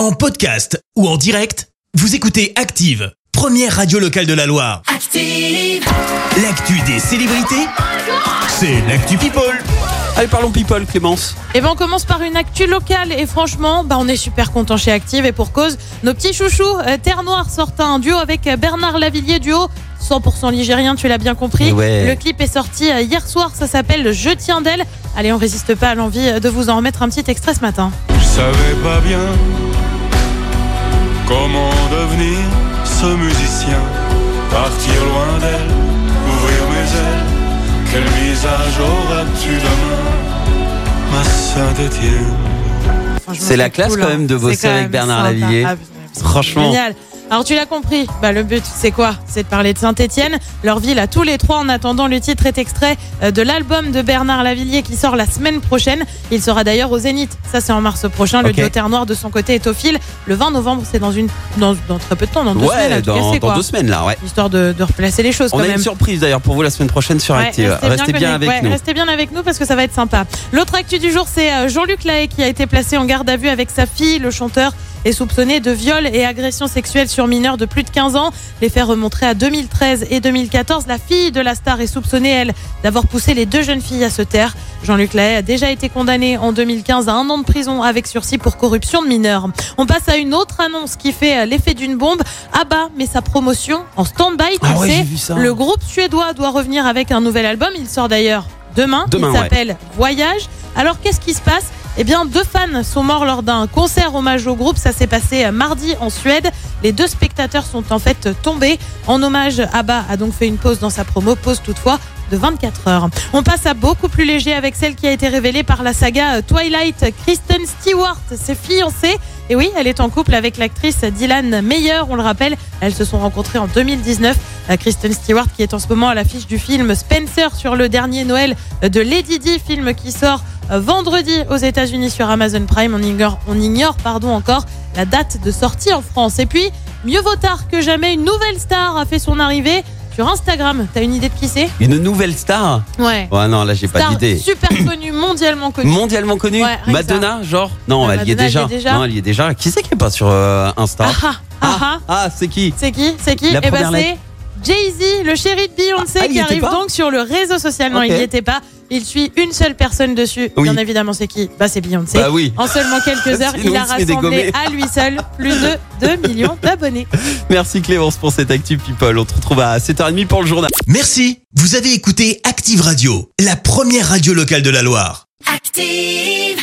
En podcast ou en direct, vous écoutez Active, première radio locale de la Loire. Active. L'actu des célébrités, c'est l'actu People. Allez, parlons people, Clémence. Et ben on commence par une actu locale et franchement, bah on est super content chez Active et pour cause, nos petits chouchous euh, Terre Noire sortent un duo avec euh, Bernard Lavillier duo 100% ligérien, tu l'as bien compris. Ouais. Le clip est sorti euh, hier soir, ça s'appelle Je tiens d'elle. Allez, on résiste pas à l'envie de vous en remettre un petit extrait ce matin. Je savais pas bien comment devenir ce musicien? Partir loin d'elle, ouvrir mes ailes. Quel visage auras-tu demain, ma Saint-Étienne C'est la classe cool, quand même de bosser avec Bernard. Lavillier. Ah, Franchement. Génial. Alors tu l'as compris, bah, le but c'est quoi? C'est de parler de Saint-Etienne, leur ville à tous les trois. En attendant, le titre est extrait euh, de l'album de Bernard Lavillier qui sort la semaine prochaine. Il sera d'ailleurs au Zénith. Ça c'est en mars prochain. Le Ok. duo Terre Noire de son côté est au fil. Le 20 novembre, c'est dans une dans, dans très peu de temps, dans deux semaines. à Ouais, tout dans, casser, dans quoi. deux semaines là, ouais. Histoire de, de replacer les choses On quand a même. une surprise d'ailleurs pour vous la semaine prochaine sur Ouais, Active. Restez bien, avec Ouais, nous. Restez bien avec nous parce que ça va être sympa. L'autre actu du jour, c'est euh, Jean-Luc Lahaye qui a été placé en garde à vue avec sa fille. Le chanteur est soupçonné de viol et agression sexuelle sur mineurs de plus de 15 ans. Les faits à 2013 et 2014. La fille de la star est soupçonnée, elle, d'avoir poussé les deux jeunes filles à se taire. Jean-Luc Lahaye a déjà été condamné en 2015 à un an de prison avec sursis pour corruption de mineurs. On passe à une autre annonce qui fait euh, l'effet d'une bombe. Abba met sa promotion en stand-by. Tu Ah le ouais, sais. j'ai vu ça. Le groupe suédois doit revenir avec un nouvel album. Il sort d'ailleurs demain. Demain, Il ouais. s'appelle Voyage. Alors qu'est-ce qui se passe? Eh bien, deux fans sont morts lors d'un concert hommage au groupe. Ça s'est passé mardi en Suède. Les deux spectateurs sont en fait tombés. En hommage, ABBA a donc fait une pause dans sa promo, pause toutefois de 24 heures. On passe à beaucoup plus léger avec celle qui a été révélée par la saga euh, Twilight. Kristen Stewart s'est fiancée. Et oui, elle est en couple avec l'actrice Dylan Meyer. On le rappelle, elles se sont rencontrées en 2019. Euh, Kristen Stewart qui est en ce moment à l'affiche du film Spencer sur le dernier Noël de Lady Di, film qui sort euh, vendredi aux États-Unis sur Amazon Prime. On ignore, on ignore pardon, encore la date de sortie en France. Et puis, mieux vaut tard que jamais, une nouvelle star a fait son arrivée sur Instagram. T'as une idée de qui c'est Une nouvelle star Ouais. Ouais, non, là j'ai pas Star d'idée. super connue, mondialement connue. Mondialement connue Ouais, rien que Madonna, genre Non, Ouais, elle y est Madonna, déjà. elle y est déjà. Non, elle y est déjà. Qui c'est qui est pas sur euh, Insta Ah ah, ah ah. ah, c'est qui C'est qui C'est qui La Eh ben première c'est Jay-Z, le chéri de Beyoncé, Ah, il y qui était arrive pas donc sur le réseau social. Non, Ok. il n'y était pas. Il suit une seule personne dessus. Oui. Bien évidemment, c'est qui Bah, c'est Beyoncé. Bah oui. En seulement quelques heures, il a se rassemblé à lui seul plus de 2 millions d'abonnés. Merci Clémence pour cette Active People. On te retrouve à 7h30 pour le journal. Merci, vous avez écouté Active Radio, la première radio locale de la Loire. Active.